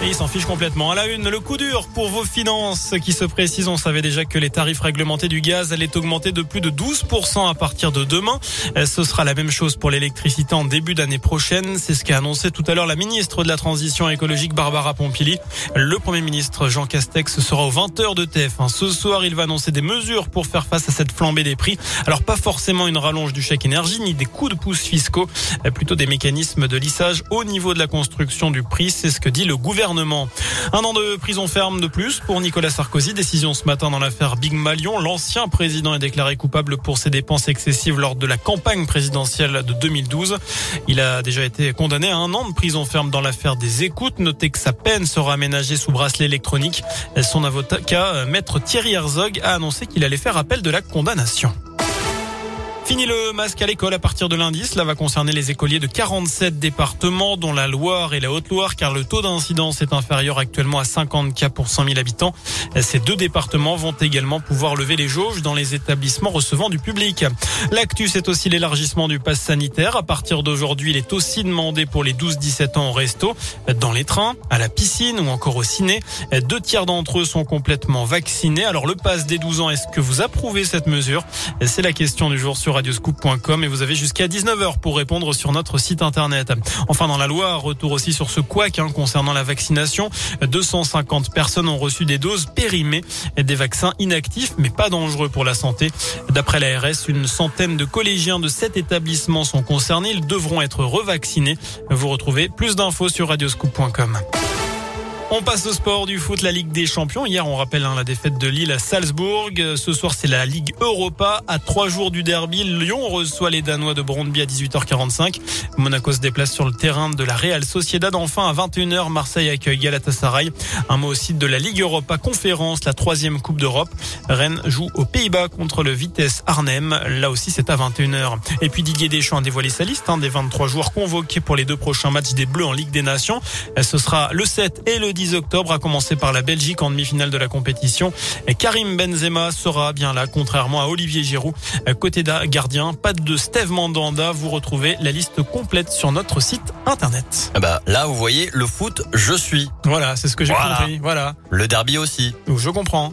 Et il s'en fiche complètement. À la une, le coup dur pour vos finances qui se précise. On savait déjà que les tarifs réglementés du gaz allaient augmenter de plus de 12% à partir de demain. Ce sera la même chose pour l'électricité en début d'année prochaine. C'est ce qu'a annoncé tout à l'heure la ministre de la Transition écologique Barbara Pompili. Le Premier ministre Jean Castex sera aux 20h de TF1. Ce soir, il va annoncer des mesures pour faire face à cette flambée des prix. Alors pas forcément une rallonge du chèque énergie ni des coups de pouce fiscaux, plutôt des mécanismes de lissage au niveau de la construction du prix. C'est ce que dit le gouvernement un an de prison ferme de plus pour Nicolas Sarkozy. Décision ce matin dans l'affaire Big Malion. L'ancien président est déclaré coupable pour ses dépenses excessives lors de la campagne présidentielle de 2012. Il a déjà été condamné à un an de prison ferme dans l'affaire des écoutes. Notez que sa peine sera aménagée sous bracelet électronique. Son avocat, maître Thierry Herzog, a annoncé qu'il allait faire appel de la condamnation. Fini le masque à l'école à partir de lundi. Cela va concerner les écoliers de 47 départements, dont la Loire et la Haute-Loire, car le taux d'incidence est inférieur actuellement à 50 cas pour 100 000 habitants. Ces deux départements vont également pouvoir lever les jauges dans les établissements recevant du public. L'actu, c'est aussi l'élargissement du pass sanitaire. À partir d'aujourd'hui, il est aussi demandé pour les 12-17 ans au resto, dans les trains, à la piscine ou encore au ciné. Deux tiers d'entre eux sont complètement vaccinés. Alors le pass des 12 ans, est-ce que vous approuvez cette mesure? C'est la question du jour sur radioscoop.com et vous avez jusqu'à 19h pour répondre sur notre site internet. Enfin, dans la loi, retour aussi sur ce couac hein, concernant la vaccination. 250 personnes ont reçu des doses périmées, des vaccins inactifs mais pas dangereux pour la santé. D'après l'ARS, une centaine de collégiens de cet établissement sont concernés. Ils devront être revaccinés. Vous retrouvez plus d'infos sur radioscoop.com. On passe au sport du foot, la Ligue des Champions. Hier, on rappelle hein, la défaite de Lille à Salzbourg. Ce soir, c'est la Ligue Europa. À trois jours du derby, Lyon reçoit les Danois de Brondby à 18h45. Monaco se déplace sur le terrain de la Real Sociedad. Enfin, à 21h, Marseille accueille Galatasaray. Un mot aussi de la Ligue Europa Conférence, la troisième Coupe d'Europe. Rennes joue aux Pays-Bas contre le Vitesse Arnhem. Là aussi, c'est à 21h. Et puis Didier Deschamps a dévoilé sa liste hein, des 23 joueurs convoqués pour les deux prochains matchs des Bleus en Ligue des Nations. Ce sera le 7 et le 10 octobre, à commencer par la Belgique en demi-finale de la compétition. Karim Benzema sera bien là, contrairement à Olivier Giroud. Côté gardien, pas de Steve Mandanda. Vous retrouvez la liste complète sur notre site internet. Ah bah là, vous voyez, le foot, je suis. Voilà, c'est ce que j'ai compris. Voilà. Le derby aussi. Je comprends.